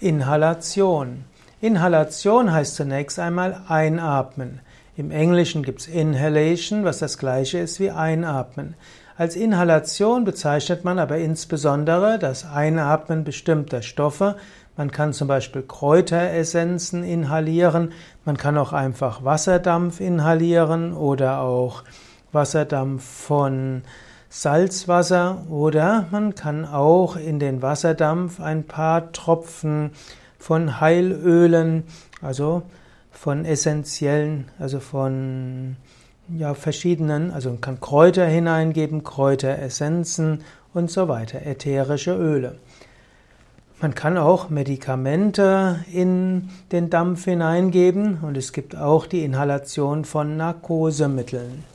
Inhalation. Inhalation heißt zunächst einmal einatmen. Im Englischen gibt es Inhalation, was das gleiche ist wie einatmen. Als Inhalation bezeichnet man aber insbesondere das Einatmen bestimmter Stoffe. Man kann zum Beispiel Kräuteressenzen inhalieren, man kann auch einfach Wasserdampf inhalieren oder auch Wasserdampf von Salzwasser oder man kann auch in den Wasserdampf ein paar Tropfen von Heilölen, also von essentiellen, also von ja, verschiedenen, also man kann Kräuter hineingeben, Kräuteressenzen und so weiter, ätherische Öle. Man kann auch Medikamente in den Dampf hineingeben und es gibt auch die Inhalation von Narkosemitteln.